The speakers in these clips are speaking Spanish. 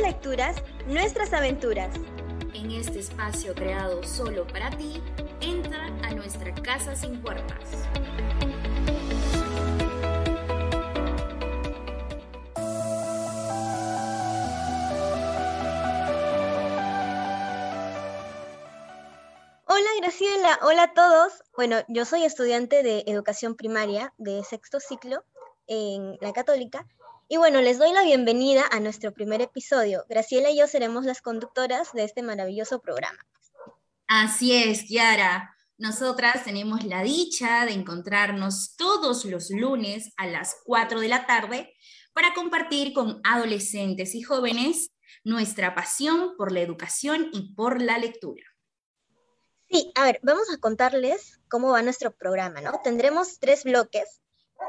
lecturas, nuestras aventuras. En este espacio creado solo para ti, entra a nuestra casa sin puertas. Hola Graciela, hola a todos. Bueno, yo soy estudiante de educación primaria de sexto ciclo en la católica. Y bueno, les doy la bienvenida a nuestro primer episodio. Graciela y yo seremos las conductoras de este maravilloso programa. Así es, Kiara. Nosotras tenemos la dicha de encontrarnos todos los lunes a las 4 de la tarde para compartir con adolescentes y jóvenes nuestra pasión por la educación y por la lectura. Sí, a ver, vamos a contarles cómo va nuestro programa, ¿no? Tendremos tres bloques.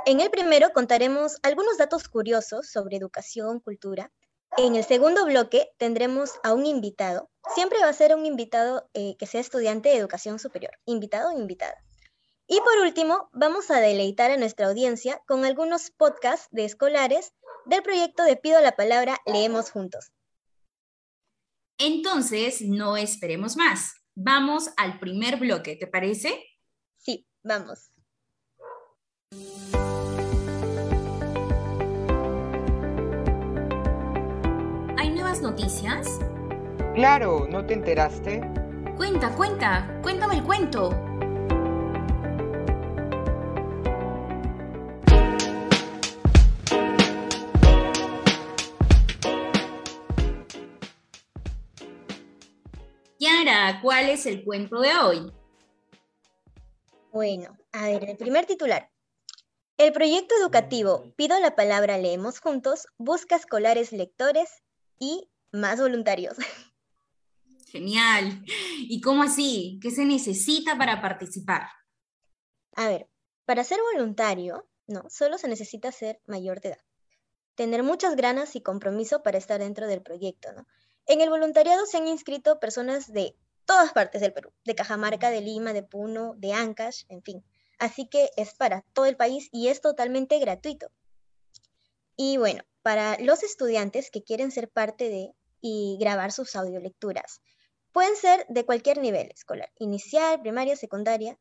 En el primero contaremos algunos datos curiosos sobre educación, cultura. En el segundo bloque tendremos a un invitado. Siempre va a ser un invitado eh, que sea estudiante de educación superior, invitado o invitada. Y por último, vamos a deleitar a nuestra audiencia con algunos podcasts de escolares del proyecto de Pido la Palabra Leemos Juntos. Entonces, no esperemos más. Vamos al primer bloque, ¿te parece? Sí, vamos. ¿Hay nuevas noticias? Claro, ¿no te enteraste? Cuenta, cuenta, cuéntame el cuento. Yara, ¿cuál es el cuento de hoy? Bueno, a ver, el primer titular. El proyecto educativo Pido la palabra Leemos Juntos busca escolares lectores y más voluntarios. Genial. ¿Y cómo así? ¿Qué se necesita para participar? A ver, para ser voluntario, no, solo se necesita ser mayor de edad. Tener muchas ganas y compromiso para estar dentro del proyecto, ¿no? En el voluntariado se han inscrito personas de todas partes del Perú, de Cajamarca, de Lima, de Puno, de Ancash, en fin. Así que es para todo el país y es totalmente gratuito. Y bueno, para los estudiantes que quieren ser parte de y grabar sus audiolecturas, pueden ser de cualquier nivel escolar, inicial, primaria, secundaria,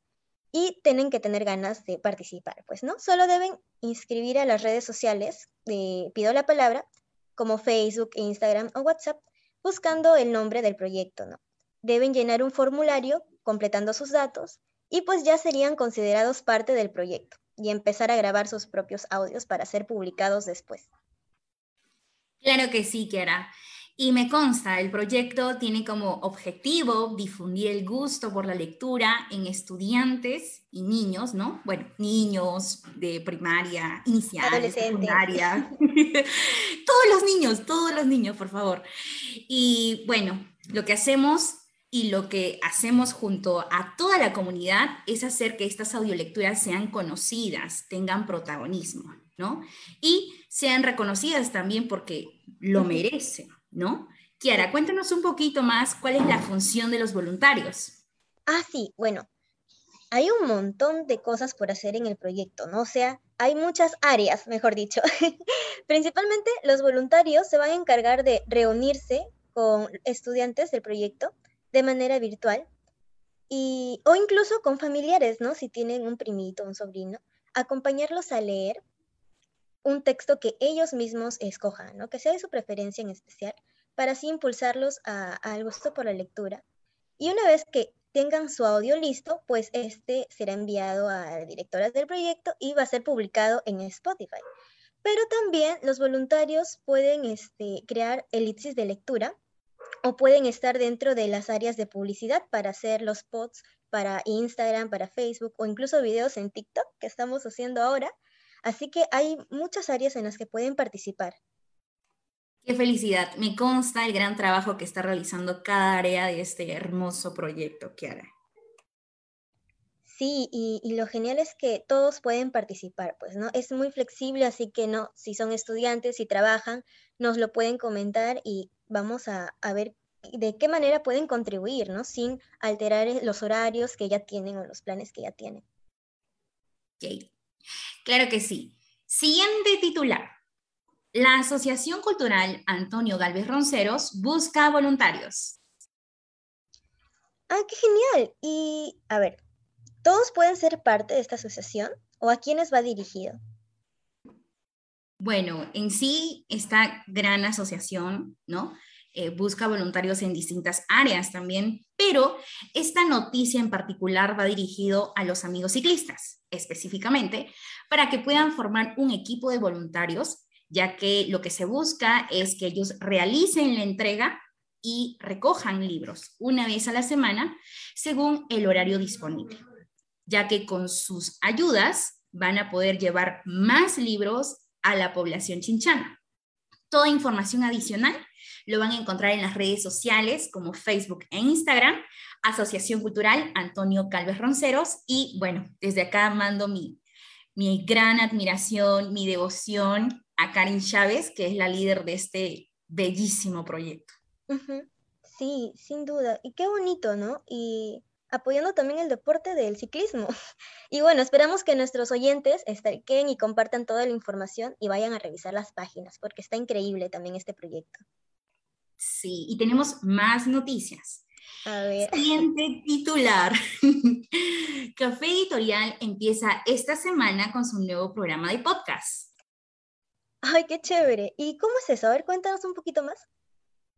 y tienen que tener ganas de participar, pues, ¿no? Solo deben inscribir a las redes sociales de Pido la Palabra, como Facebook, Instagram o WhatsApp, buscando el nombre del proyecto, ¿no? Deben llenar un formulario completando sus datos y pues ya serían considerados parte del proyecto y empezar a grabar sus propios audios para ser publicados después. Claro que sí, Kiara. Y me consta, el proyecto tiene como objetivo difundir el gusto por la lectura en estudiantes y niños, ¿no? Bueno, niños de primaria, inicial, secundaria. todos los niños, todos los niños, por favor. Y bueno, lo que hacemos y lo que hacemos junto a toda la comunidad es hacer que estas audiolecturas sean conocidas, tengan protagonismo, ¿no? Y sean reconocidas también porque lo merecen. ¿no? Kiara, cuéntanos un poquito más cuál es la función de los voluntarios. Ah, sí, bueno, hay un montón de cosas por hacer en el proyecto, ¿no? O sea, hay muchas áreas, mejor dicho. Principalmente los voluntarios se van a encargar de reunirse con estudiantes del proyecto de manera virtual y, o incluso con familiares, ¿no? Si tienen un primito, un sobrino, acompañarlos a leer un texto que ellos mismos escojan, ¿no? que sea de su preferencia en especial, para así impulsarlos al gusto por la lectura. Y una vez que tengan su audio listo, pues este será enviado a la directora del proyecto y va a ser publicado en Spotify. Pero también los voluntarios pueden este, crear elipsis de lectura o pueden estar dentro de las áreas de publicidad para hacer los posts para Instagram, para Facebook o incluso videos en TikTok que estamos haciendo ahora Así que hay muchas áreas en las que pueden participar. Qué felicidad. Me consta el gran trabajo que está realizando cada área de este hermoso proyecto, Kiara. Sí, y, lo genial es que todos pueden participar, pues, ¿no? Es muy flexible, así que no, si son estudiantes, si trabajan, nos lo pueden comentar y vamos a, ver de qué manera pueden contribuir, ¿no? Sin alterar los horarios que ya tienen o los planes que ya tienen. Okay. Claro que sí. Siguiente titular. La Asociación Cultural Antonio Galvez Ronceros busca voluntarios. Ah, qué genial. Y, a ver, ¿todos pueden ser parte de esta asociación o a quiénes va dirigido? Bueno, en sí, esta gran asociación, ¿no? Eh, busca voluntarios en distintas áreas también, pero esta noticia en particular va dirigido a los amigos ciclistas, específicamente, para que puedan formar un equipo de voluntarios, ya que lo que se busca es que ellos realicen la entrega y recojan libros una vez a la semana según el horario disponible, ya que con sus ayudas van a poder llevar más libros a la población chinchana. Toda información adicional lo van a encontrar en las redes sociales como Facebook e Instagram, Asociación Cultural Antonio Calves Ronceros. Y bueno, desde acá mando mi, mi gran admiración, mi devoción a Karin Chávez, que es la líder de este bellísimo proyecto. Sí, sin duda. Y qué bonito, ¿no? Y apoyando también el deporte del ciclismo. Y bueno, esperamos que nuestros oyentes estén y compartan toda la información y vayan a revisar las páginas, porque está increíble también este proyecto. Sí, y tenemos más noticias. A ver. Siguiente titular. Café Editorial empieza esta semana con su nuevo programa de podcast. Ay, qué chévere. ¿Y cómo es eso? A ver, cuéntanos un poquito más.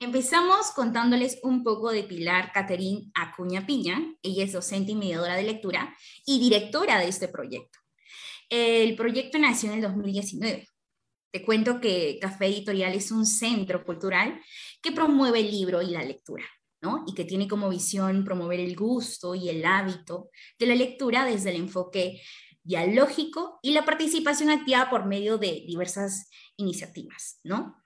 Empezamos contándoles un poco de Pilar Caterín Acuña Piña. Ella es docente y mediadora de lectura y directora de este proyecto. El proyecto nació en el 2019. Te cuento que Café Editorial es un centro cultural que promueve el libro y la lectura, ¿no? Y que tiene como visión promover el gusto y el hábito de la lectura desde el enfoque dialógico y la participación activa por medio de diversas iniciativas, ¿no?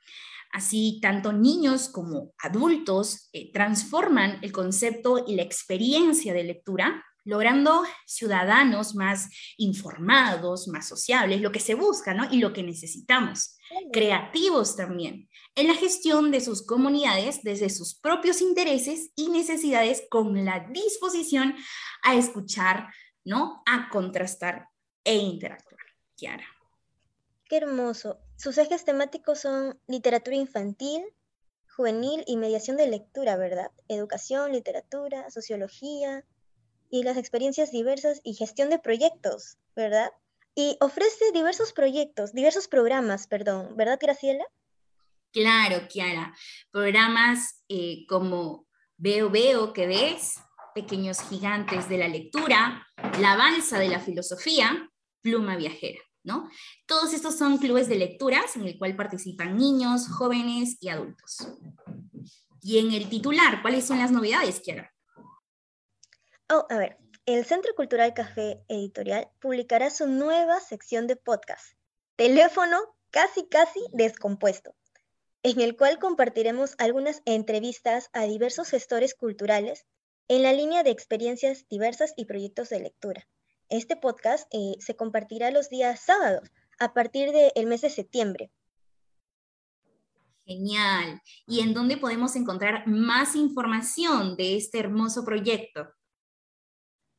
Así, tanto niños como adultos eh, transforman el concepto y la experiencia de lectura, logrando ciudadanos más informados, más sociables, lo que se busca ¿no? y lo que necesitamos. Creativos también, en la gestión de sus comunidades desde sus propios intereses y necesidades con la disposición a escuchar, ¿no? a contrastar e interactuar. Kiara. Qué hermoso. Sus ejes temáticos son literatura infantil, juvenil y mediación de lectura, ¿verdad? Educación, literatura, sociología y las experiencias diversas y gestión de proyectos, ¿verdad? Y ofrece diversos proyectos, diversos programas, perdón, ¿verdad, Graciela? Claro, Kiara. Programas eh, como Veo, Veo, que ves, Pequeños Gigantes de la Lectura, La Balsa de la Filosofía, Pluma Viajera. ¿no? Todos estos son clubes de lecturas en el cual participan niños, jóvenes y adultos. Y en el titular, ¿cuáles son las novedades, Kiara? Oh, a ver, el Centro Cultural Café Editorial publicará su nueva sección de podcast, Teléfono casi casi descompuesto, en el cual compartiremos algunas entrevistas a diversos gestores culturales en la línea de experiencias diversas y proyectos de lectura. Este podcast eh, se compartirá los días sábados a partir del mes de septiembre. Genial. ¿Y en dónde podemos encontrar más información de este hermoso proyecto?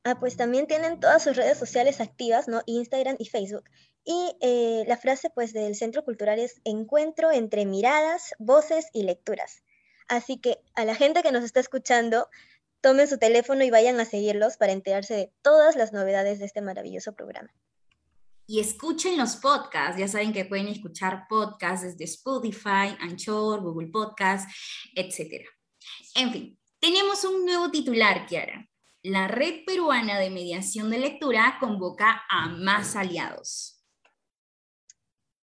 Ah, pues también tienen todas sus redes sociales activas, ¿no? Instagram y Facebook. Y eh, la frase pues del Centro Cultural es encuentro entre miradas, voces y lecturas. Así que a la gente que nos está escuchando, tomen su teléfono y vayan a seguirlos para enterarse de todas las novedades de este maravilloso programa. Y escuchen los podcasts, ya saben que pueden escuchar podcasts desde Spotify, Anchor, Google Podcasts, etc. En fin, tenemos un nuevo titular, Kiara. La Red Peruana de Mediación de Lectura convoca a más aliados.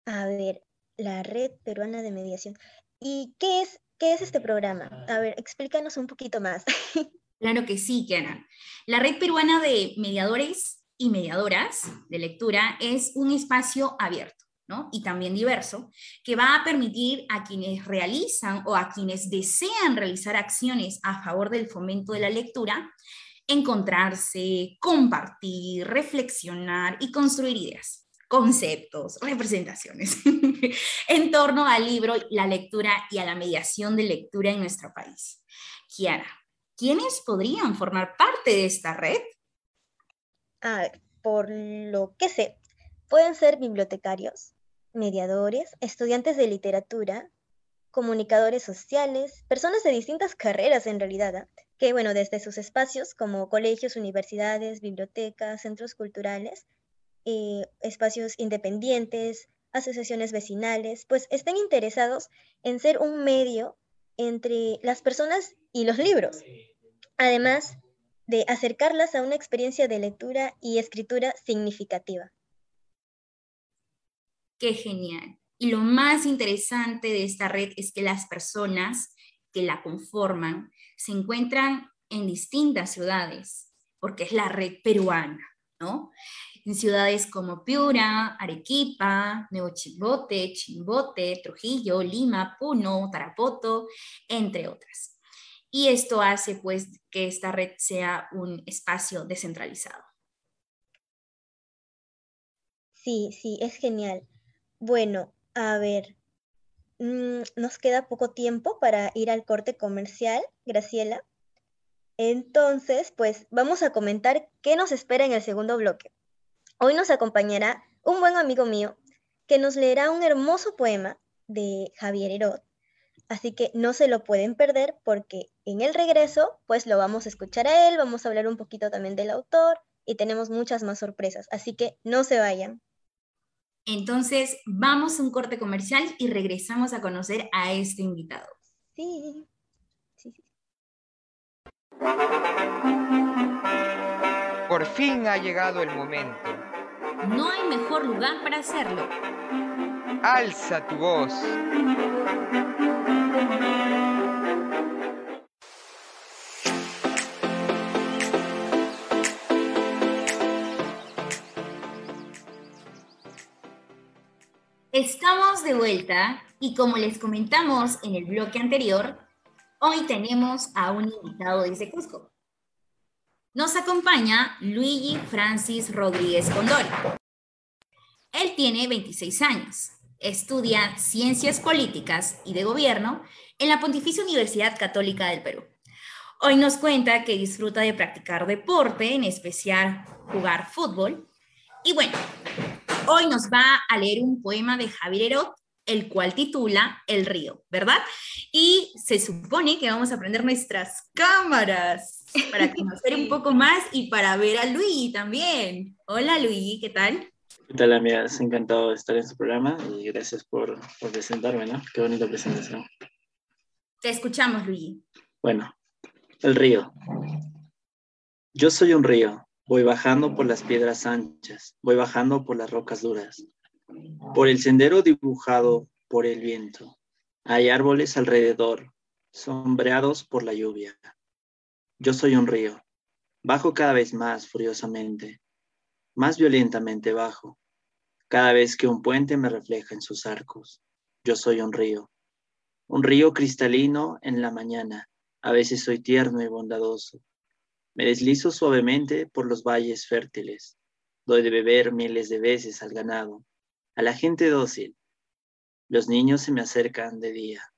A ver, la Red Peruana de Mediación. ¿Y qué es, qué es este programa? A ver, explícanos un poquito más. Claro que sí, Kiana. La Red Peruana de Mediadores y Mediadoras de Lectura es un espacio abierto. ¿no? y también diverso, que va a permitir a quienes realizan o a quienes desean realizar acciones a favor del fomento de la lectura, encontrarse, compartir, reflexionar y construir ideas, conceptos, representaciones en torno al libro, la lectura y a la mediación de lectura en nuestro país. Kiara, ¿quiénes podrían formar parte de esta red? por lo que sé, pueden ser bibliotecarios, mediadores, estudiantes de literatura, comunicadores sociales, personas de distintas carreras en realidad, ¿ah? que bueno, desde sus espacios como colegios, universidades, bibliotecas, centros culturales, eh, espacios independientes, asociaciones vecinales, pues estén interesados en ser un medio entre las personas y los libros, además de acercarlas a una experiencia de lectura y escritura significativa. Qué genial. Y lo más interesante de esta red es que las personas que la conforman se encuentran en distintas ciudades, porque es la red peruana, ¿no? En ciudades como Piura, Arequipa, Nuevo Chimbote, Chimbote, Trujillo, Lima, Puno, Tarapoto, entre otras. Y esto hace pues que esta red sea un espacio descentralizado. Sí, sí, es genial. Bueno, a ver, mm, nos queda poco tiempo para ir al corte comercial, Graciela. Entonces, pues vamos a comentar qué nos espera en el segundo bloque. Hoy nos acompañará un buen amigo mío que nos leerá un hermoso poema de Javier Herod. Así que no se lo pueden perder porque en el regreso, pues lo vamos a escuchar a él, vamos a hablar un poquito también del autor y tenemos muchas más sorpresas. Así que no se vayan. Entonces, vamos a un corte comercial y regresamos a conocer a este invitado. Sí. sí, Por fin ha llegado el momento. No hay mejor lugar para hacerlo. Alza tu voz. Estamos de vuelta y como les comentamos en el bloque anterior, hoy tenemos a un invitado desde Cusco. Nos acompaña Luigi Francis Rodríguez Condori. Él tiene 26 años, estudia Ciencias Políticas y de Gobierno en la Pontificia Universidad Católica del Perú. Hoy nos cuenta que disfruta de practicar deporte, en especial jugar fútbol. Y bueno, Hoy nos va a leer un poema de Javier Herot, el cual titula El río, ¿verdad? Y se supone que vamos a prender nuestras cámaras para conocer un poco más y para ver a Luigi también. Hola Luigi, ¿qué tal? ¿Qué tal, amigas? Encantado de estar en su programa y gracias por, por presentarme, ¿no? Qué bonita presentación. Te escuchamos, Luigi. Bueno, el río. Yo soy un río, Voy bajando por las piedras anchas, voy bajando por las rocas duras, por el sendero dibujado por el viento. Hay árboles alrededor, sombreados por la lluvia. Yo soy un río. Bajo cada vez más furiosamente, más violentamente bajo, cada vez que un puente me refleja en sus arcos. Yo soy un río. Un río cristalino en la mañana. A veces soy tierno y bondadoso. Me deslizo suavemente por los valles fértiles. Doy de beber miles de veces al ganado, a la gente dócil. Los niños se me acercan de día,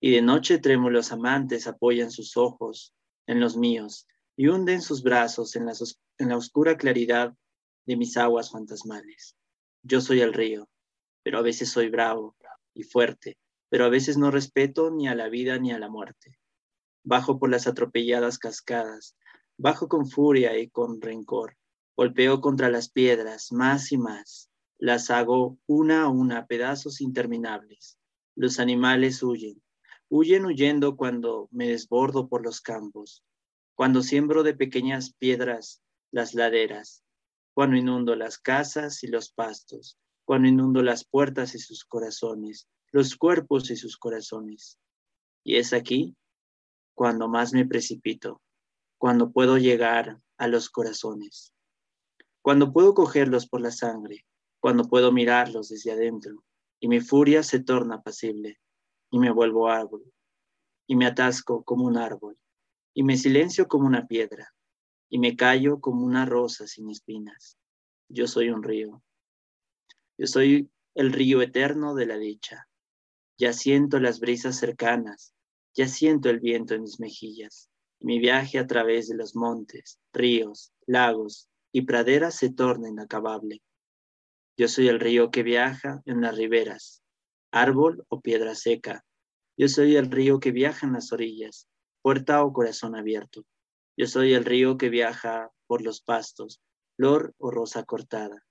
y de noche trémulos amantes apoyan sus ojos en los míos y hunden sus brazos en la, en la oscura claridad de mis aguas fantasmales. Yo soy el río, pero a veces soy bravo y fuerte, pero a veces no respeto ni a la vida ni a la muerte. Bajo por las atropelladas cascadas, Bajo con furia y con rencor, golpeo contra las piedras más y más. Las hago una a una pedazos interminables. Los animales huyen, huyen huyendo cuando me desbordo por los campos, cuando siembro de pequeñas piedras las laderas, cuando inundo las casas y los pastos, cuando inundo las puertas y sus corazones, los cuerpos y sus corazones. Y es aquí cuando más me precipito, cuando puedo llegar a los corazones, cuando puedo cogerlos por la sangre, cuando puedo mirarlos desde adentro, y mi furia se torna apacible, y me vuelvo árbol, y me atasco como un árbol, y me silencio como una piedra, y me callo como una rosa sin espinas. Yo soy un río. Yo soy el río eterno de la dicha. Ya siento las brisas cercanas, ya siento el viento en mis mejillas. Mi viaje a través de los montes, ríos, lagos y praderas se torna inacabable. Yo soy el río que viaja en las riberas, árbol o piedra seca. Yo soy el río que viaja en las orillas, puerta o corazón abierto. Yo soy el río que viaja por los pastos, flor o rosa cortada.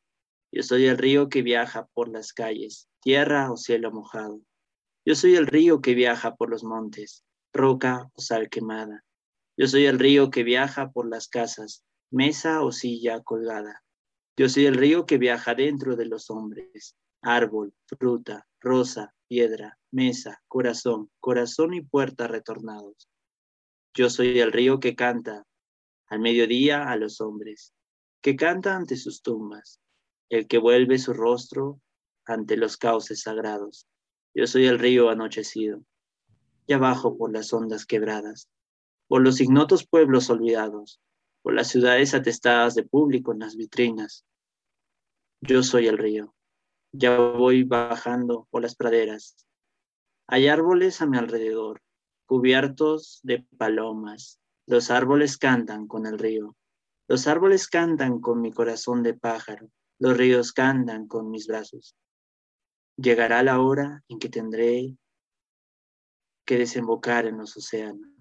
Yo soy el río que viaja por las calles, tierra o cielo mojado. Yo soy el río que viaja por los montes, roca o sal quemada. Yo soy el río que viaja por las casas, mesa o silla colgada. Yo soy el río que viaja dentro de los hombres, árbol, fruta, rosa, piedra, mesa, corazón, corazón y puerta retornados. Yo soy el río que canta al mediodía a los hombres, que canta ante sus tumbas, el que vuelve su rostro ante los cauces sagrados. Yo soy el río anochecido, ya bajo por las ondas quebradas, por los ignotos pueblos olvidados, por las ciudades atestadas de público en las vitrinas. Yo soy el río, ya voy bajando por las praderas. Hay árboles a mi alrededor, cubiertos de palomas. Los árboles cantan con el río. Los árboles cantan con mi corazón de pájaro. Los ríos cantan con mis brazos. Llegará la hora en que tendré que desembocar en los océanos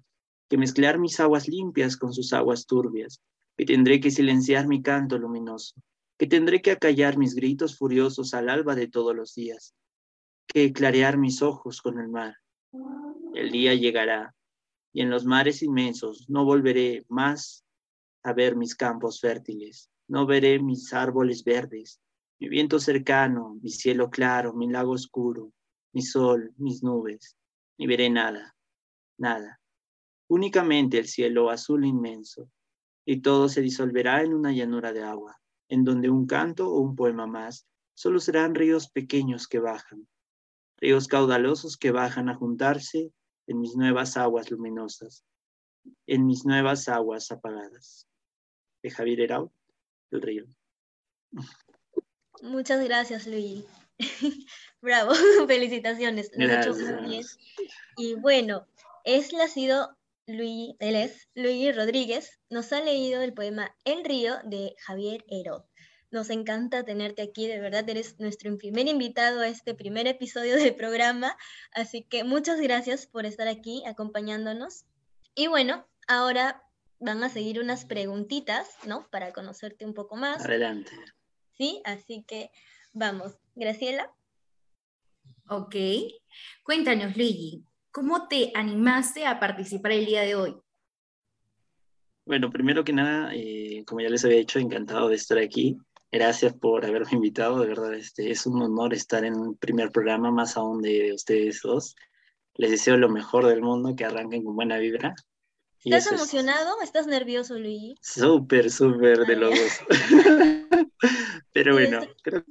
que mezclar mis aguas limpias con sus aguas turbias, que tendré que silenciar mi canto luminoso, que tendré que acallar mis gritos furiosos al alba de todos los días, que clarear mis ojos con el mar. El día llegará, y en los mares inmensos no volveré más a ver mis campos fértiles, no veré mis árboles verdes, mi viento cercano, mi cielo claro, mi lago oscuro, mi sol, mis nubes, ni veré nada, nada únicamente el cielo azul inmenso, y todo se disolverá en una llanura de agua, en donde un canto o un poema más solo serán ríos pequeños que bajan, ríos caudalosos que bajan a juntarse en mis nuevas aguas luminosas, en mis nuevas aguas apagadas. De Javier Herau, el río. Muchas gracias, Luis. Bravo, felicitaciones. Lo hecho muy bien. Y bueno, este ha sido Luis, él es Luis Rodríguez, nos ha leído el poema El río de Javier Herod. Nos encanta tenerte aquí, de verdad eres nuestro primer invitado a este primer episodio del programa, así que muchas gracias por estar aquí acompañándonos. Y bueno, ahora van a seguir unas preguntitas, ¿no? Para conocerte un poco más. Adelante. Sí, así que vamos. Graciela. Ok. Cuéntanos, Luigi, ¿Cómo te animaste a participar el día de hoy? Bueno, primero que nada, eh, como ya les había dicho, encantado de estar aquí. Gracias por haberme invitado, de verdad, este, es un honor estar en un primer programa, más aún de ustedes dos. Les deseo lo mejor del mundo, que arranquen con buena vibra. ¿Estás emocionado? ¿Estás nervioso, Luigi? Súper, súper de los dos. Pero bueno, creo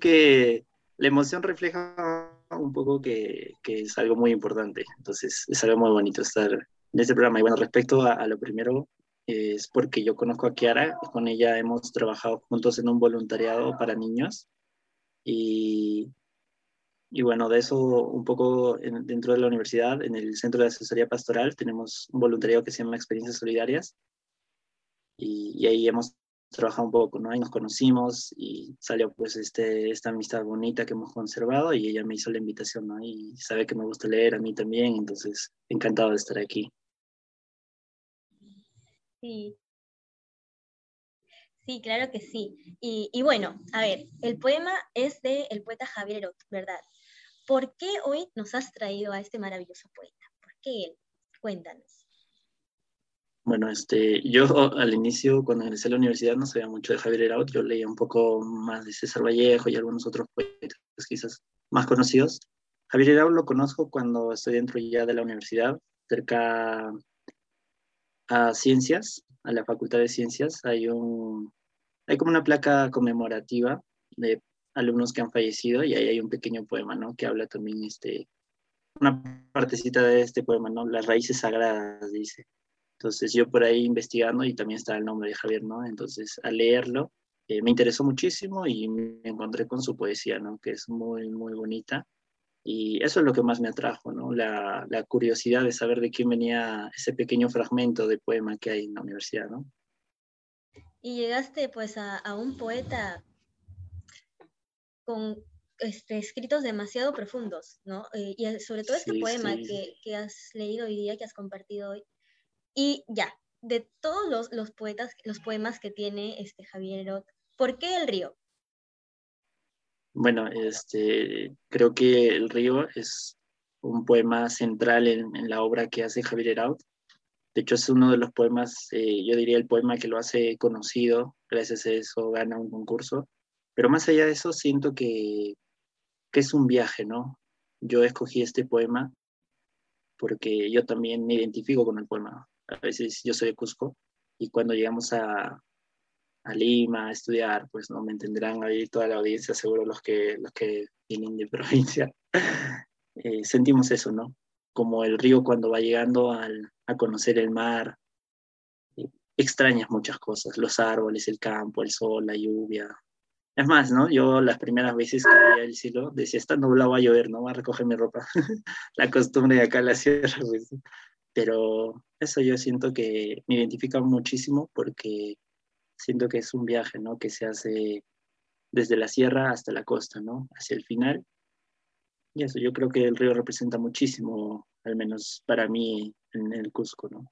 que la emoción refleja un poco que, que, es algo muy importante. Entonces, es algo muy bonito estar en este programa. Y bueno, respecto a, lo primero, es porque yo conozco a Kiara, con ella hemos trabajado juntos en un voluntariado para niños. Y, y bueno, de eso un poco dentro de la universidad, en el Centro de Asesoría Pastoral, tenemos un voluntariado que se llama Experiencias Solidarias. Y, y ahí hemos trabajado un poco, ¿no? Ahí nos conocimos y salió pues este, esta amistad bonita que hemos conservado y ella me hizo la invitación, ¿no? Y sabe que me gusta leer a mí también, entonces encantado de estar aquí. Sí. Sí, claro que sí. Y, y bueno, a ver, el poema es de el poeta Javier Herot, ¿verdad? ¿Por qué hoy nos has traído a este maravilloso poeta? ¿Por qué él? Cuéntanos. Bueno, este, yo al inicio, cuando ingresé a la universidad, no sabía mucho de Javier Eraut, yo leía un poco más de César Vallejo y algunos otros poetas quizás más conocidos. Javier Eraut lo conozco cuando estoy dentro ya de la universidad, cerca a Ciencias, a la Facultad de Ciencias, hay, un, hay como una placa conmemorativa de alumnos que han fallecido y ahí hay un pequeño poema, ¿no? Que habla también, este, una partecita de este poema, ¿no? Las raíces sagradas, dice entonces yo por ahí investigando y también está el nombre de Javier, ¿no? Entonces al leerlo eh, me interesó muchísimo y me encontré con su poesía, ¿no? Que es muy, muy bonita. Y eso es lo que más me atrajo, ¿no? La, la curiosidad de saber de quién venía ese pequeño fragmento de poema que hay en la universidad, ¿no? Y llegaste pues a, a un poeta con este, escritos demasiado profundos, ¿no? Eh, y sobre todo este poema Que, que, has leído hoy día, que has compartido hoy. Y ya, de todos los, los poetas, los poemas que tiene este Javier ¿por qué El río? Bueno, este, creo que El río es un poema central en, en la obra que hace Javier Herod. De hecho, es uno de los poemas, eh, yo diría el poema que lo hace conocido, gracias a eso gana un concurso. Pero más allá de eso, siento que que es un viaje, ¿no? Yo escogí este poema porque yo también me identifico con el poema. A veces yo soy de Cusco y cuando llegamos a, a Lima a estudiar, pues no me entenderán ahí toda la audiencia, seguro los que, los que vienen de provincia. Eh, sentimos eso, ¿no? Como el río cuando va llegando al, a conocer el mar, eh, extrañas muchas cosas, los árboles, el campo, el sol, la lluvia, es más, ¿no? Yo las primeras veces que veía el cielo decía, está nublado, va a llover, ¿no? Va a recoger mi ropa. la costumbre de acá en la sierra, pues. Pero eso yo siento que me identifica muchísimo porque siento que es un viaje, ¿no? Que se hace desde la sierra hasta la costa, ¿no? Hacia el final. Y eso, yo creo que el río representa muchísimo, al menos para mí, en el Cusco, ¿no?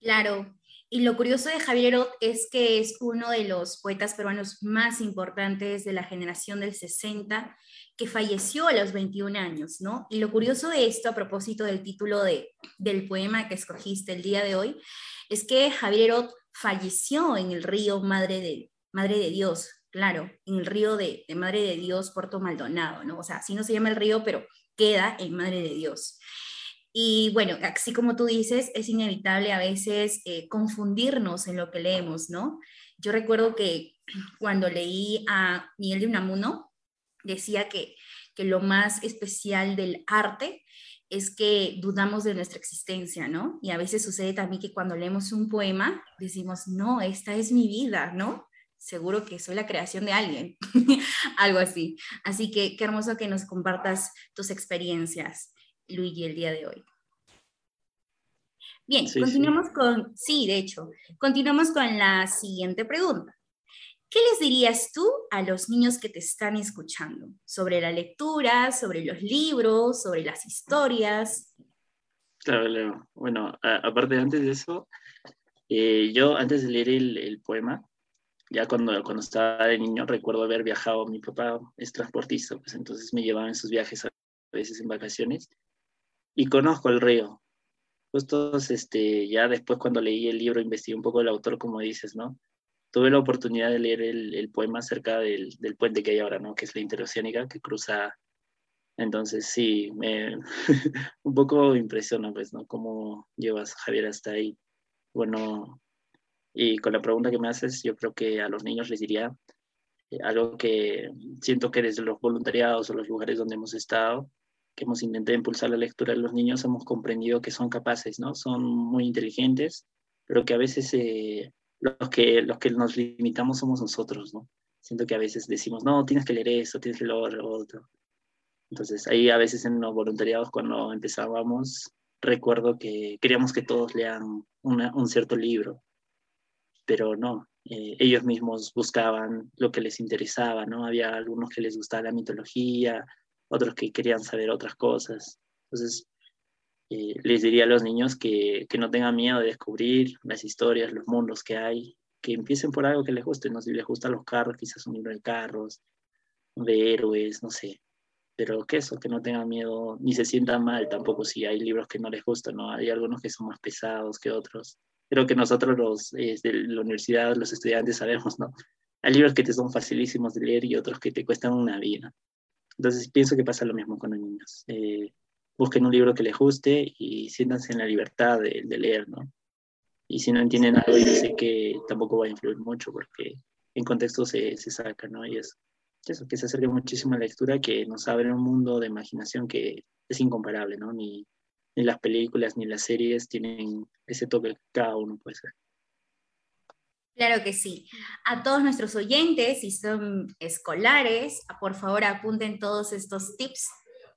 Claro, y lo curioso de Javier Herot es que es uno de los poetas peruanos más importantes de la generación del 60, que falleció a los 21 años, ¿no? Y lo curioso de esto, a propósito del título de, del poema que escogiste el día de hoy, es que Javier Herot falleció en el río Madre de, Madre de Dios, claro, en el río de, de Madre de Dios, Puerto Maldonado, ¿no? O sea, así no se llama el río, pero queda en Madre de Dios. Y bueno, así como tú dices, es inevitable a veces eh, confundirnos en lo que leemos, ¿no? Yo recuerdo que cuando leí a Miguel de Unamuno, decía que, que lo más especial del arte es que dudamos de nuestra existencia, ¿no? Y a veces sucede también que cuando leemos un poema decimos, no, esta es mi vida, ¿no? Seguro que soy la creación de alguien, algo así. Así que qué hermoso que nos compartas tus experiencias. Luigi el día de hoy. Bien, continuamos con, sí, de hecho, continuamos con la siguiente pregunta. ¿Qué les dirías tú a los niños que te están escuchando sobre la lectura, sobre los libros, sobre las historias? Claro, Leo. Bueno, aparte antes de eso, eh, yo antes de leer el, poema, ya cuando, cuando estaba de niño, recuerdo haber viajado, mi papá es transportista, pues entonces me llevaba en sus viajes a veces en vacaciones y conozco el río. Justo este, ya después cuando leí el libro investigué un poco el autor, como dices, ¿no? Tuve la oportunidad de leer el, poema cerca del, del, puente que hay ahora, ¿no? Que es la interoceánica que cruza. Entonces sí, me un poco impresiona, pues, ¿no? Cómo llevas Javier hasta ahí. Bueno, y con la pregunta que me haces, yo creo que a los niños les diría eh, algo que siento que desde los voluntariados o los lugares donde hemos estado, que hemos intentado impulsar la lectura de los niños, hemos comprendido que son capaces, ¿no? Son muy inteligentes, pero que a veces eh, los, que, los que nos limitamos somos nosotros, ¿no? Siento que a veces decimos, no, tienes que leer eso, tienes que leer lo otro. Entonces, ahí a veces en los voluntariados, cuando empezábamos, recuerdo que queríamos que todos lean un cierto libro, pero no, eh, ellos mismos buscaban lo que les interesaba, ¿no? Había algunos que les gustaba la mitología, otros que querían saber otras cosas. Entonces, eh, les diría a los niños que, que, no tengan miedo de descubrir las historias, los mundos que hay, que empiecen por algo que les guste, ¿no? Si les gustan los carros, quizás un libro de carros, de héroes, no sé. Pero que eso, que no tengan miedo, ni se sientan mal tampoco si hay libros que no les gustan, ¿no? Hay algunos que son más pesados que otros. Creo que nosotros los de la universidad, los estudiantes sabemos, ¿no? Hay libros que te son facilísimos de leer y otros que te cuestan una vida. Entonces pienso que pasa lo mismo con los niños. Eh, busquen un libro que les guste y siéntanse en la libertad de, leer, ¿no? Y si no entienden algo, yo sé que tampoco va a influir mucho porque en contexto se, se saca, ¿no? Y es eso, que se acerque muchísimo a la lectura, que nos abre un mundo de imaginación que es incomparable, ¿no? Ni, ni las películas ni las series tienen ese toque que cada uno puede ser. Claro que sí. A todos nuestros oyentes, si son escolares, por favor apunten todos estos tips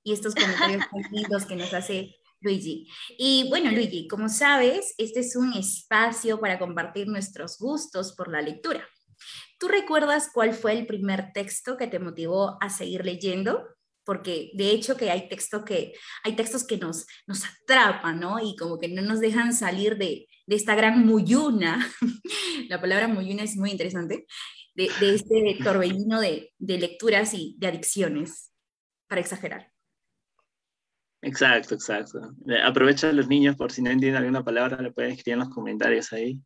y estos comentarios lindos que nos hace Luigi. Y bueno, Luigi, como sabes, este es un espacio para compartir nuestros gustos por la lectura. ¿Tú recuerdas cuál fue el primer texto que te motivó a seguir leyendo? Porque de hecho que hay, texto que, hay textos que nos, nos atrapan, ¿no? Y como que no nos dejan salir de, de esta gran muyuna. La palabra muyuna es muy interesante. De, este torbellino de, de lecturas y de adicciones, para exagerar. Exacto, exacto. Aprovecha a los niños por si no entienden alguna palabra, le pueden escribir en los comentarios ahí.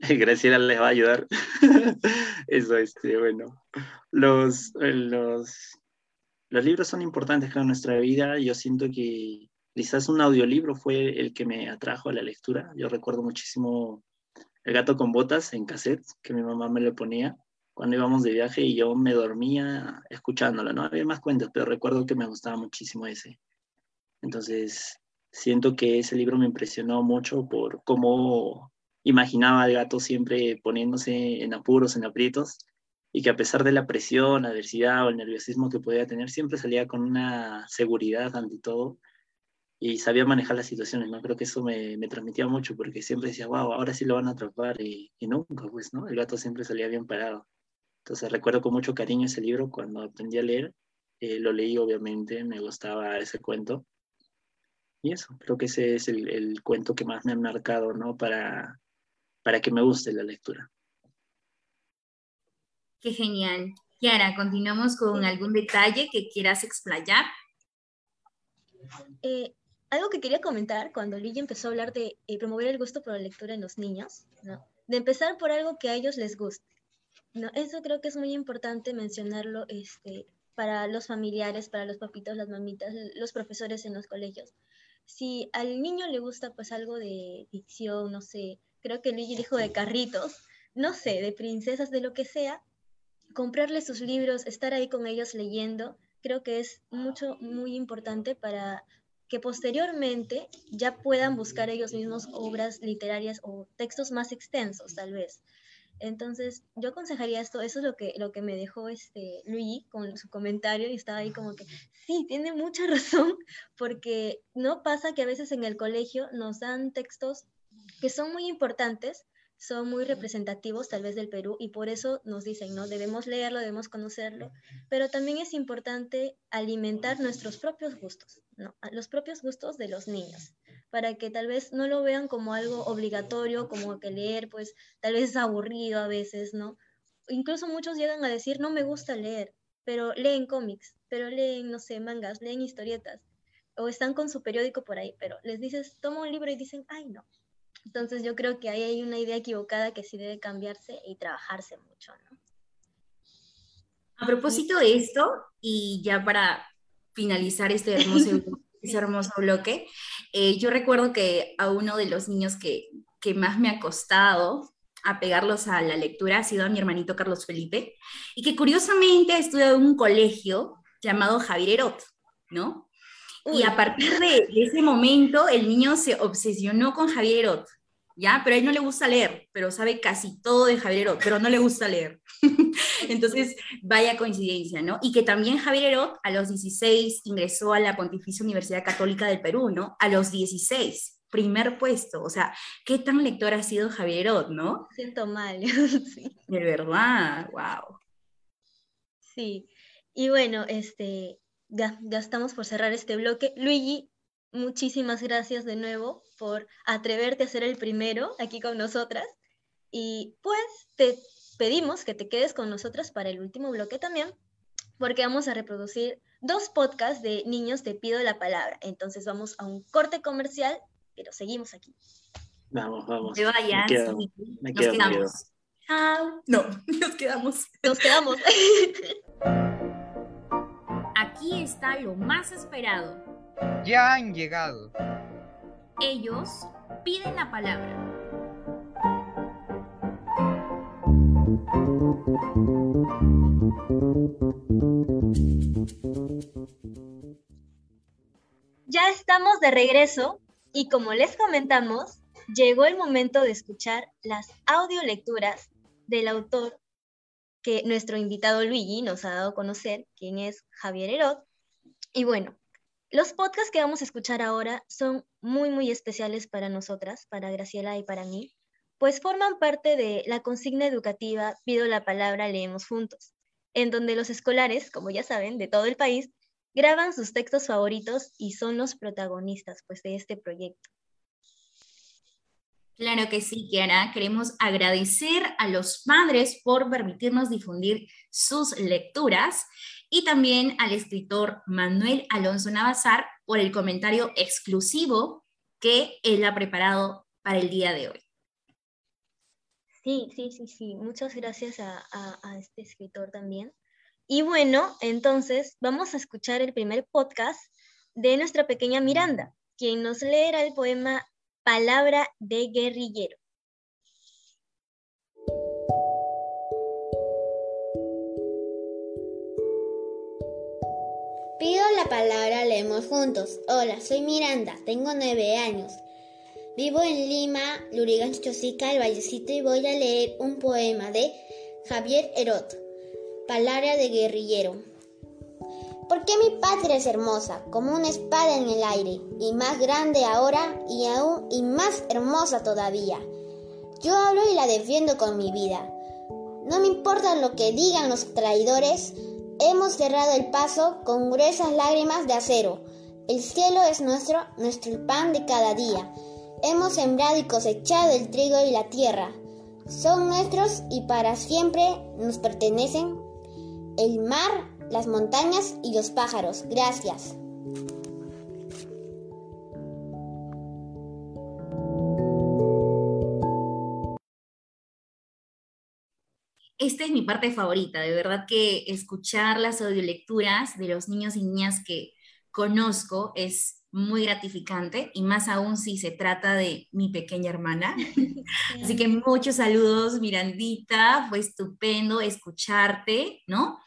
Graciela les va a ayudar. Eso, este, bueno. Los, los, los libros son importantes en nuestra vida. Yo siento que quizás un audiolibro fue el que me atrajo a la lectura. Yo recuerdo muchísimo El gato con botas en cassette, que mi mamá me lo ponía cuando íbamos de viaje y yo me dormía escuchándolo. No había más cuentas, pero recuerdo que me gustaba muchísimo ese. Entonces, siento que ese libro me impresionó mucho por cómo imaginaba al gato siempre poniéndose en apuros, en aprietos, y que a pesar de la presión, adversidad o el nerviosismo que podía tener, siempre salía con una seguridad ante todo y sabía manejar las situaciones, ¿no? Creo que eso me, me transmitía mucho porque siempre decía, wow, ahora sí lo van a atrapar y, y nunca, pues, ¿no? El gato siempre salía bien parado. Entonces recuerdo con mucho cariño ese libro cuando aprendí a leer, eh, lo leí obviamente, me gustaba ese cuento y eso, creo que ese es el, cuento que más me ha marcado, ¿no? Para, para que me guste la lectura. Qué genial. Kiara, continuamos con algún detalle que quieras explayar. Eh, algo que quería comentar cuando Luigi empezó a hablar de eh, promover el gusto por la lectura en los niños, ¿no? de empezar por algo que a ellos les guste. ¿no? Eso creo que es muy importante mencionarlo este, para los familiares, para los papitos, las mamitas, los profesores en los colegios, si al niño le gusta pues algo de ficción, no sé, creo que Luigi dijo de carritos, no sé, de princesas, de lo que sea, comprarle sus libros, estar ahí con ellos leyendo, creo que es mucho, muy importante para que posteriormente ya puedan buscar ellos mismos obras literarias o textos más extensos, tal vez. Entonces, yo aconsejaría esto, eso es lo que, lo que me dejó este Luigi con su comentario y estaba ahí como que, sí, tiene mucha razón, porque no pasa que a veces en el colegio nos dan textos que son muy importantes, son muy representativos tal vez del Perú y por eso nos dicen, ¿no? Debemos leerlo, debemos conocerlo, pero también es importante alimentar nuestros propios gustos, ¿no? Los propios gustos de los niños para que tal vez no lo vean como algo obligatorio, como que leer, pues tal vez es aburrido a veces, ¿no? Incluso muchos llegan a decir, no me gusta leer, pero leen cómics, pero leen, no sé, mangas, leen historietas, o están con su periódico por ahí, pero les dices, toma un libro y dicen, ay, no. Entonces yo creo que ahí hay una idea equivocada que sí debe cambiarse y trabajarse mucho, ¿no? A propósito de esto, y ya para finalizar este hermoso ese hermoso bloque. Eh, yo recuerdo que a uno de los niños que, que más me ha costado apegarlos a la lectura ha sido a mi hermanito Carlos Felipe, y que curiosamente estudiado en un colegio llamado Javier Herot, ¿no? Y a partir de, ese momento el niño se obsesionó con Javier Herot, ¿ya? Pero a él no le gusta leer, pero sabe casi todo de Javier Herot, pero no le gusta leer. Entonces, vaya coincidencia, ¿no? Y que también Javier Herot a los 16 ingresó a la Pontificia Universidad Católica del Perú, ¿no? A los 16, primer puesto. O sea, ¿qué tan lector ha sido Javier Herot, no? Siento mal, sí. De verdad, wow. Sí, y bueno, este, ya, ya estamos por cerrar este bloque. Luigi, muchísimas gracias de nuevo por atreverte a ser el primero aquí con nosotras. Y pues te pedimos que te quedes con nosotros para el último bloque también, porque vamos a reproducir dos podcasts de Niños Te Pido la Palabra. Entonces vamos a un corte comercial, pero seguimos aquí. Vamos, vamos. Te vayas. nos quedamos. Chao. No, nos quedamos. Nos quedamos. Aquí está lo más esperado. Ya han llegado. Ellos piden la palabra. Ya estamos de regreso y como les comentamos, llegó el momento de escuchar las audiolecturas del autor que nuestro invitado Luigi nos ha dado a conocer, quien es Javier Herod. Y bueno, los podcasts que vamos a escuchar ahora son muy, muy especiales para nosotras, para Graciela y para mí, pues forman parte de la consigna educativa Pido la palabra, leemos juntos, en donde los escolares, como ya saben, de todo el país, graban sus textos favoritos y son los protagonistas pues, de este proyecto. Claro que sí, Kiara. Queremos agradecer a los padres por permitirnos difundir sus lecturas y también al escritor Manuel Alonso Navazar por el comentario exclusivo que él ha preparado para el día de hoy. Sí, sí, sí, sí. Muchas gracias a, este escritor también. Y bueno, entonces vamos a escuchar el primer podcast de nuestra pequeña Miranda, quien nos leerá el poema Palabra de guerrillero. Pido la palabra, leemos juntos. Hola, soy Miranda, tengo nueve años. Vivo en Lima, Lurigan Chosica, el Vallecito, y voy a leer un poema de Javier Herot, Palabra de guerrillero. Porque mi patria es hermosa, como una espada en el aire, y más grande ahora y aún y más hermosa todavía. Yo hablo y la defiendo con mi vida. No me importa lo que digan los traidores, hemos cerrado el paso con gruesas lágrimas de acero. El cielo es nuestro, nuestro pan de cada día. Hemos sembrado y cosechado el trigo y la tierra. Son nuestros y para siempre nos pertenecen. El mar, las montañas y los pájaros. Gracias. Esta es mi parte favorita, de verdad que escuchar las audiolecturas de los niños y niñas que conozco es muy gratificante y más aún si se trata de mi pequeña hermana. Así que muchos saludos, Mirandita, fue estupendo escucharte, ¿no?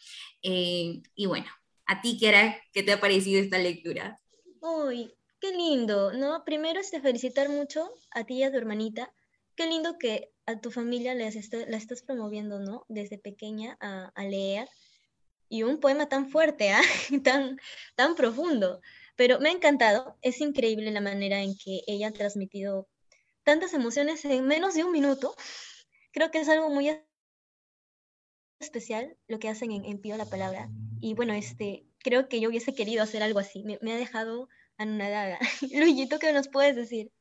Eh, y bueno, a ti, Kiara, ¿qué te ha parecido esta lectura? Uy, qué lindo, ¿no? Primero es de felicitar mucho a ti y a tu hermanita. Qué lindo que a tu familia la estás promoviendo, ¿no? Desde pequeña a, leer. Y un poema tan fuerte, ¿ah? tan, tan profundo. Pero me ha encantado, es increíble la manera en que ella ha transmitido tantas emociones en menos de un minuto. Creo que es algo muy especial lo que hacen en, en la Palabra. Y bueno, este, creo que yo hubiese querido hacer algo así. Me, ha dejado anonadada. Luigito, ¿qué nos puedes decir?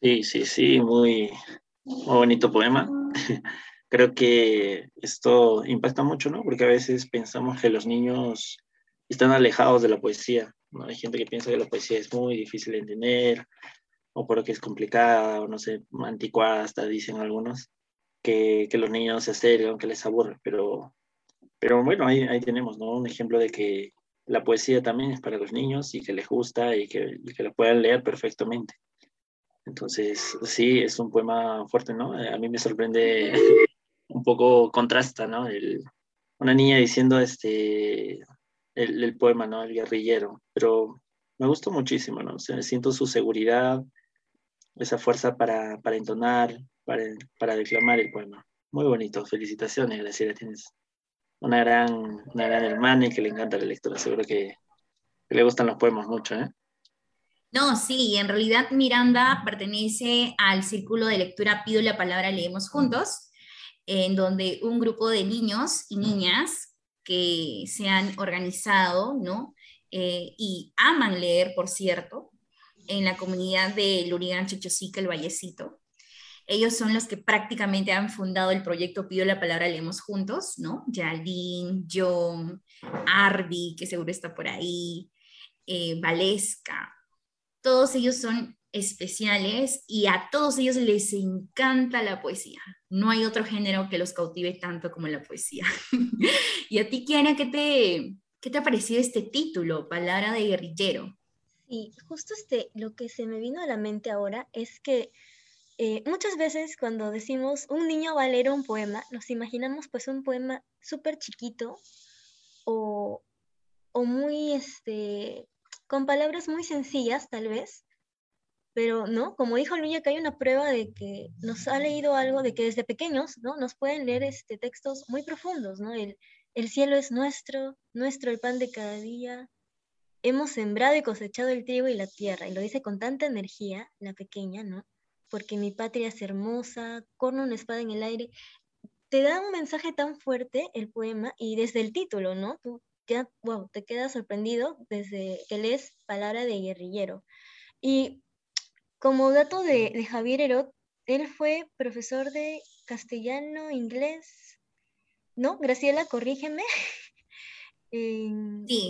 Sí, sí, sí, muy, muy bonito poema. creo que esto impacta mucho, ¿no? Porque a veces pensamos que los niños están alejados de la poesía. ¿no? Hay gente que piensa que la poesía es muy difícil de entender, o porque es complicada, o no sé, anticuada, hasta dicen algunos que, los niños se acercan, que les aburre, pero, pero bueno, ahí, ahí tenemos ¿no? un ejemplo de que la poesía también es para los niños y que les gusta y que, que la puedan leer perfectamente. Entonces, sí, es un poema fuerte, ¿no? A mí me sorprende un poco contrasta, ¿no? El, una niña diciendo este, el, el, poema, ¿no? El guerrillero, pero me gustó muchísimo, ¿no? O sea, siento su seguridad, esa fuerza para, para entonar, para, declamar el poema. Muy bonito, felicitaciones, Graciela, tienes una gran, una gran hermana y que le encanta la lectura, seguro que, le gustan los poemas mucho, ¿eh? No, sí, en realidad Miranda pertenece al círculo de lectura Pido la palabra, leemos juntos, en donde un grupo de niños y niñas que se han organizado, ¿no? Eh, y aman leer, por cierto, en la comunidad de Lurigan Chichosica, el Vallecito. Ellos son los que prácticamente han fundado el proyecto Pido la Palabra Leemos Juntos, ¿no? Yaldín, John, Arby, que seguro está por ahí, eh, Valesca. Todos ellos son especiales y a todos ellos les encanta la poesía. No hay otro género que los cautive tanto como la poesía. y a ti, Kiana, ¿qué te, ¿qué te ha parecido este título, Palabra de Guerrillero? Y justo este, lo que se me vino a la mente ahora es que eh, muchas veces cuando decimos un niño va a leer un poema, nos imaginamos pues un poema súper chiquito o, o, muy, este, con palabras muy sencillas tal vez, pero no, como dijo Luis, acá hay una prueba de que nos ha leído algo, de que desde pequeños, ¿no? Nos pueden leer este, textos muy profundos, ¿no? El, el cielo es nuestro, nuestro el pan de cada día, hemos sembrado y cosechado el trigo y la tierra, y lo dice con tanta energía, la pequeña, ¿no? Porque mi patria es hermosa, corno una espada en el aire. Te da un mensaje tan fuerte el poema y desde el título, ¿no? Tú wow, te quedas sorprendido desde que lees Palabra de Guerrillero. Y como dato de, Javier Herot, él fue profesor de castellano, inglés, ¿no? Graciela, corrígeme. Sí,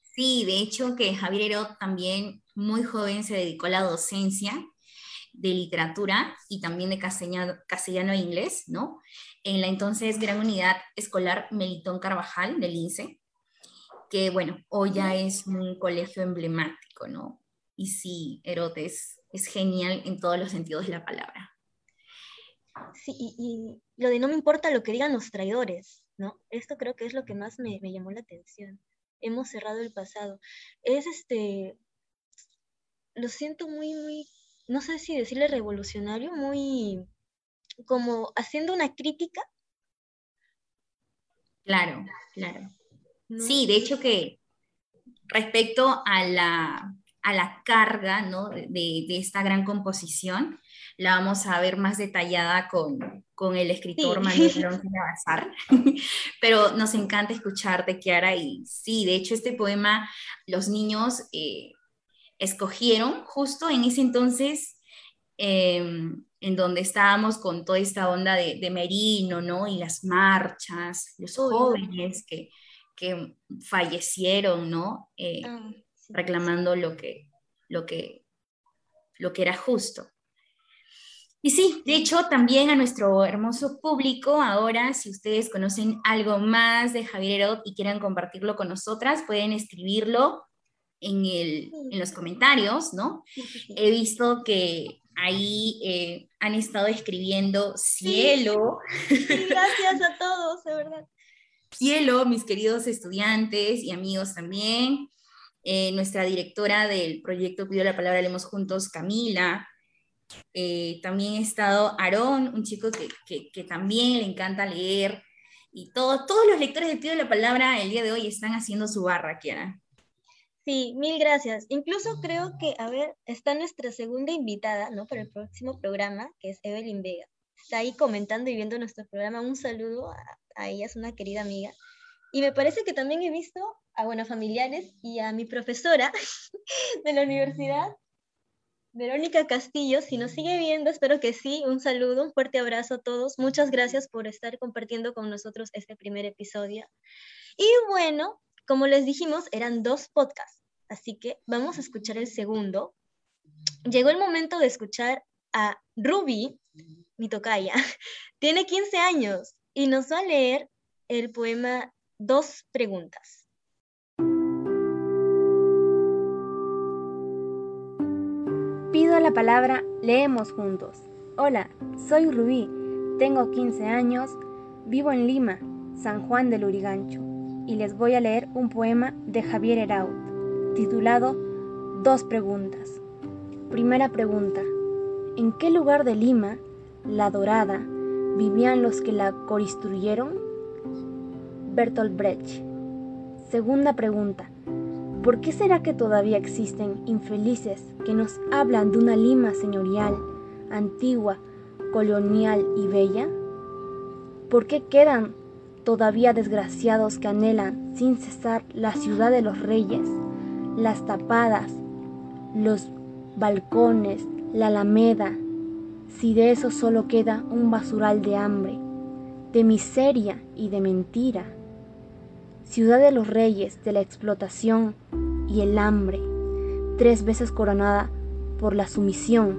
sí, de hecho que Javier Herot también muy joven se dedicó a la docencia de literatura y también de castellano, e inglés, ¿no? En la entonces Gran Unidad Escolar Melitón Carvajal del INSE, que bueno, hoy ya es un colegio emblemático, ¿no? Y sí, Herodes es genial en todos los sentidos de la palabra. Sí, y, lo de no me importa lo que digan los traidores, ¿no? Esto creo que es lo que más me, me llamó la atención. Hemos cerrado el pasado. Es este, lo siento muy, muy no sé si decirle revolucionario, muy como haciendo una crítica. Claro, claro. Sí, de hecho que respecto a la, a la carga ¿no? de, de, esta gran composición, la vamos a ver más detallada con, con el escritor Manuel Alonso Bazar, pero nos encanta escucharte, Kiara, y sí, de hecho este poema los niños eh, escogieron justo en ese entonces em, en donde estábamos con toda esta onda de, Merino, ¿no? Y las marchas, los jóvenes que, que fallecieron, ¿no? Eh, ah, reclamando lo que, lo, que, lo que era justo. Y sí, de hecho, también a nuestro hermoso público, ahora, si ustedes conocen algo más de Javier Herod y quieran compartirlo con nosotras, pueden escribirlo en, el, en los comentarios, ¿no? He visto que ahí eh, han estado escribiendo cielo. gracias a todos, de verdad. Cielo, mis queridos estudiantes y amigos también. Eh, nuestra directora del proyecto Pido la Palabra, leemos juntos, Camila. Eh, también ha estado Aarón, un chico que, que, que, también le encanta leer. Y todo, todos los lectores de Pido la Palabra el día de hoy están haciendo su barra, Kiara. Sí, mil gracias. Incluso creo que, a ver, está nuestra segunda invitada, ¿no? Para el próximo programa, que es Evelyn Vega. Está ahí comentando y viendo nuestro programa. Un saludo a, ella, es una querida amiga. Y me parece que también he visto a, buenos familiares y a mi profesora de la universidad, Verónica Castillo. Si nos sigue viendo, espero que sí. Un saludo, un fuerte abrazo a todos. Muchas gracias por estar compartiendo con nosotros este primer episodio. Y bueno, como les dijimos, eran dos podcasts, así que vamos a escuchar el segundo. Llegó el momento de escuchar a Ruby, mi tocaya. Tiene 15 años y nos va a leer el poema Dos preguntas. Pido la palabra, leemos juntos. Hola, soy Rubí, tengo 15 años, vivo en Lima, San Juan del Urigancho y les voy a leer un poema de Javier Heraut, titulado Dos preguntas. Primera pregunta. ¿En qué lugar de Lima, la Dorada, vivían los que la construyeron? Bertolt Brecht. Segunda pregunta. ¿Por qué será que todavía existen infelices que nos hablan de una Lima señorial, antigua, colonial y bella? ¿Por qué quedan todavía desgraciados que anhelan sin cesar la ciudad de los reyes, las tapadas, los balcones, la alameda, si de eso solo queda un basural de hambre, de miseria y de mentira. Ciudad de los reyes, de la explotación y el hambre, tres veces coronada por la sumisión,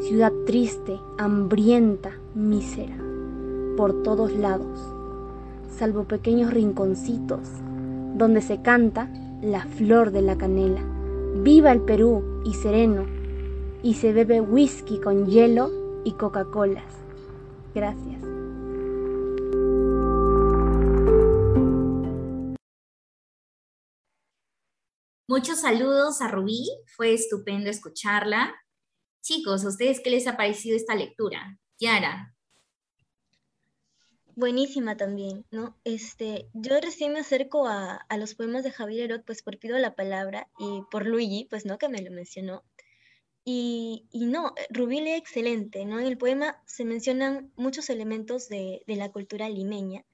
ciudad triste, hambrienta, mísera, por todos lados salvo pequeños rinconcitos donde se canta la flor de la canela. Viva el Perú y sereno, y se bebe whisky con hielo y Coca-Colas. Gracias. Muchos saludos a Rubí, fue estupendo escucharla. Chicos, ¿a ustedes qué les ha parecido esta lectura? Yara, Buenísima también, ¿no? Este, yo recién me acerco a, a los poemas de Javier Herot, pues por Pido la Palabra y por Luigi, pues, ¿no? Que me lo mencionó. Y, no, Rubí lee excelente, ¿no? En el poema se mencionan muchos elementos de, de la cultura limeña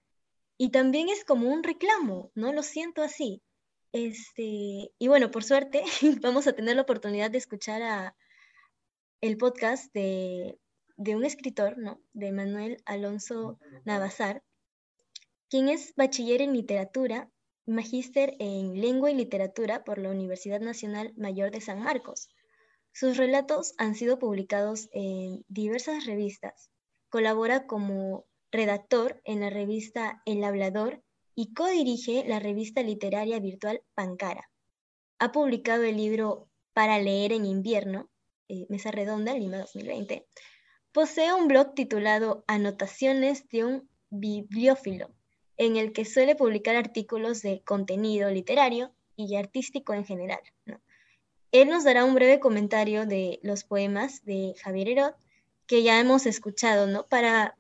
y también es como un reclamo, ¿no? Lo siento así. Este, y bueno, por suerte vamos a tener la oportunidad de escuchar a, el podcast de, de un escritor, ¿no? De Manuel Alonso Navazar, quien es bachiller en literatura, magíster en lengua y literatura por la Universidad Nacional Mayor de San Marcos. Sus relatos han sido publicados en diversas revistas. Colabora como redactor en la revista El Hablador y codirige la revista literaria virtual Pancara. Ha publicado el libro Para leer en invierno, eh, Mesa Redonda, Lima 2020. Posee un blog titulado Anotaciones de un bibliófilo, en el que suele publicar artículos de contenido literario y artístico en general. Él nos dará un breve comentario de los poemas de Javier Herod, que ya hemos escuchado, ¿no? Para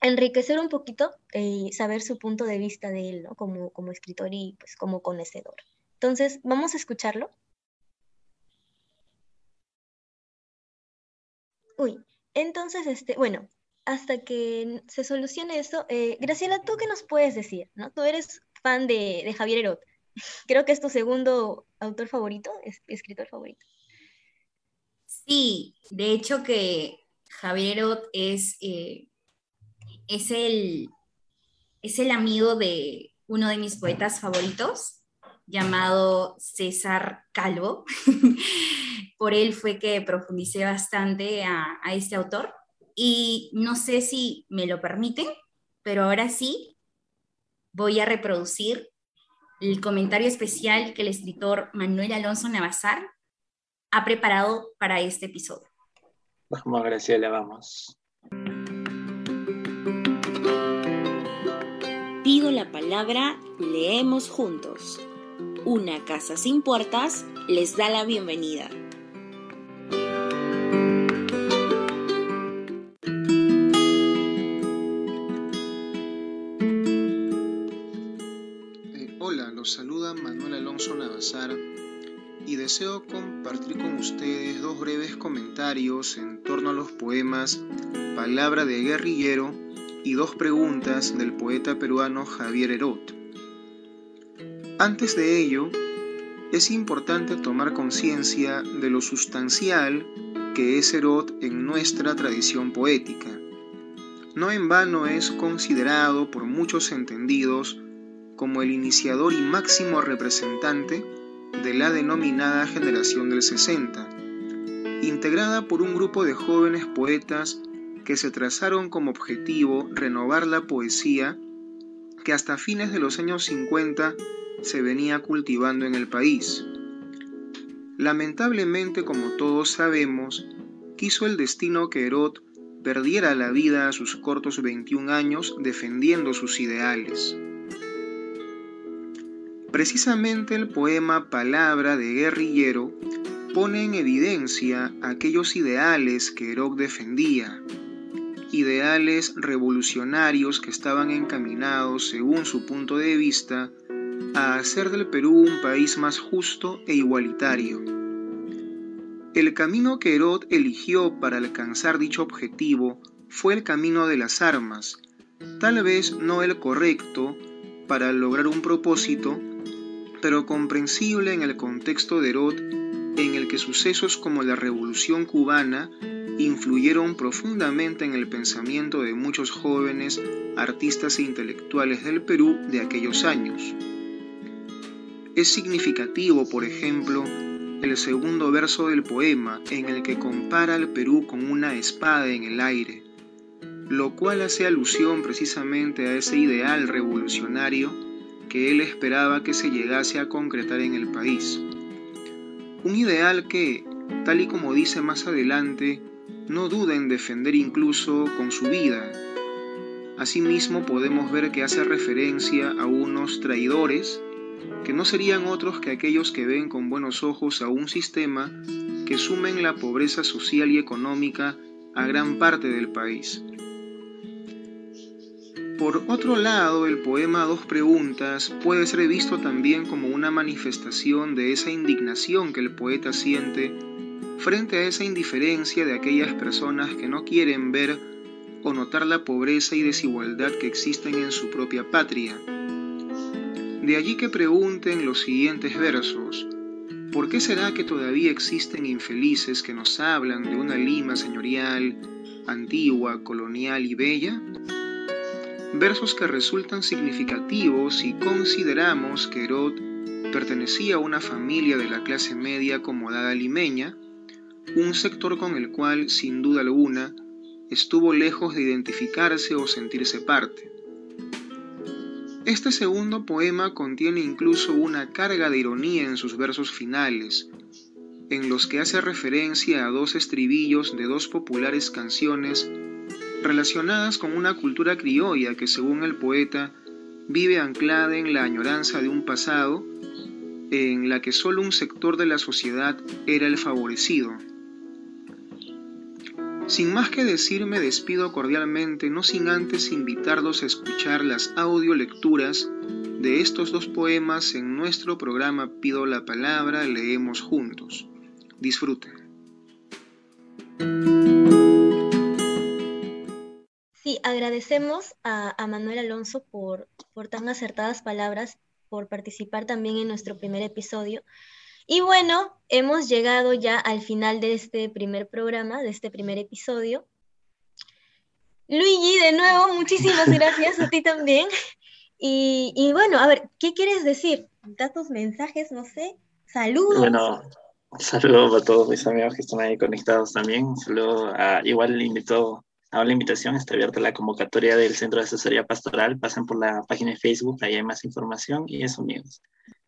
enriquecer un poquito y saber su punto de vista de él, ¿no? Como, como escritor y pues como conocedor. Entonces, vamos a escucharlo. Uy, entonces, este, bueno, hasta que se solucione eso, eh, Graciela, ¿tú qué nos puedes decir? ¿no? Tú eres fan de, de Javier Herod. Creo que es tu segundo autor favorito, es, escritor favorito. Sí, de hecho que Javier Herod es, eh, es, el, es el amigo de uno de mis poetas favoritos, llamado César Calvo. Por él fue que profundicé bastante a, a este autor y no sé si me lo permiten, pero ahora sí voy a reproducir el comentario especial que el escritor Manuel Alonso Navazar ha preparado para este episodio. Vamos, Graciela, vamos. Pido la palabra, leemos juntos. Una casa sin puertas les da la bienvenida. Navazar y deseo compartir con ustedes dos breves comentarios en torno a los poemas Palabra de Guerrillero y dos preguntas del poeta peruano Javier Herot. Antes de ello, es importante tomar conciencia de lo sustancial que es Herot en nuestra tradición poética. No en vano es considerado por muchos entendidos como el iniciador y máximo representante de la denominada generación del 60, integrada por un grupo de jóvenes poetas que se trazaron como objetivo renovar la poesía que hasta fines de los años 50 se venía cultivando en el país. Lamentablemente, como todos sabemos, quiso el destino que Herod perdiera la vida a sus cortos 21 años defendiendo sus ideales. Precisamente el poema Palabra de Guerrillero pone en evidencia aquellos ideales que Herok defendía, ideales revolucionarios que estaban encaminados, según su punto de vista, a hacer del Perú un país más justo e igualitario. El camino que Herod eligió para alcanzar dicho objetivo fue el camino de las armas, tal vez no el correcto para lograr un propósito, pero comprensible en el contexto de Herod, en el que sucesos como la Revolución cubana influyeron profundamente en el pensamiento de muchos jóvenes artistas e intelectuales del Perú de aquellos años. Es significativo, por ejemplo, el segundo verso del poema en el que compara al Perú con una espada en el aire, lo cual hace alusión precisamente a ese ideal revolucionario que él esperaba que se llegase a concretar en el país. Un ideal que, tal y como dice más adelante, no duda en defender incluso con su vida. Asimismo podemos ver que hace referencia a unos traidores que no serían otros que aquellos que ven con buenos ojos a un sistema que sumen la pobreza social y económica a gran parte del país. Por otro lado, el poema Dos Preguntas puede ser visto también como una manifestación de esa indignación que el poeta siente frente a esa indiferencia de aquellas personas que no quieren ver o notar la pobreza y desigualdad que existen en su propia patria. De allí que pregunten los siguientes versos, ¿por qué será que todavía existen infelices que nos hablan de una Lima señorial, antigua, colonial y bella? Versos que resultan significativos si consideramos que Herod pertenecía a una familia de la clase media acomodada limeña, un sector con el cual, sin duda alguna, estuvo lejos de identificarse o sentirse parte. Este segundo poema contiene incluso una carga de ironía en sus versos finales, en los que hace referencia a dos estribillos de dos populares canciones relacionadas con una cultura criolla que según el poeta vive anclada en la añoranza de un pasado en la que solo un sector de la sociedad era el favorecido. Sin más que decir, me despido cordialmente, no sin antes invitarlos a escuchar las audiolecturas de estos dos poemas en nuestro programa Pido la Palabra, leemos juntos. Disfruten. Agradecemos a, Manuel Alonso por, por tan acertadas palabras, por participar también en nuestro primer episodio. Y bueno, hemos llegado ya al final de este primer programa, de este primer episodio. Luigi, de nuevo, muchísimas gracias a ti también. Y, bueno, a ver, ¿qué quieres decir? Da tus mensajes, no sé. Saludos. Bueno, saludos a todos mis amigos que están ahí conectados también. Saludos a, igual invito a la invitación, está abierta la convocatoria del Centro de Asesoría Pastoral. Pasen por la página de Facebook, ahí hay más información y eso, amigos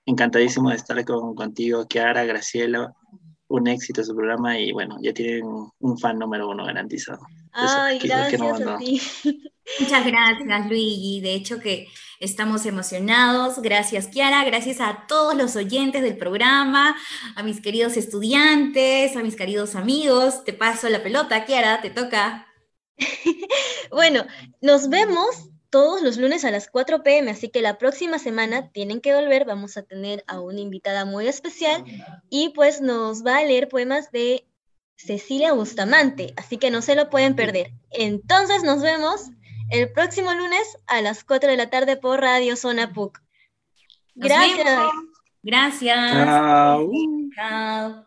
encantadísimo de estar con, contigo, Kiara, Graciela. Un éxito su programa y bueno, ya tienen un fan número uno garantizado. Ay, gracias a ti. Muchas gracias, Luigi. De hecho que estamos emocionados. Gracias, Kiara. Gracias a todos los oyentes del programa, a mis queridos estudiantes, a mis queridos amigos. Te paso la pelota, Kiara, te toca. bueno, nos vemos todos los lunes a las 4 pm, así que la próxima semana tienen que volver, vamos a tener a una invitada muy especial y pues nos va a leer poemas de Cecilia Bustamante, así que no se lo pueden perder. Entonces nos vemos el próximo lunes a las 4 de la tarde por Radio Zona PUC. Gracias. Gracias. Chao. Chao.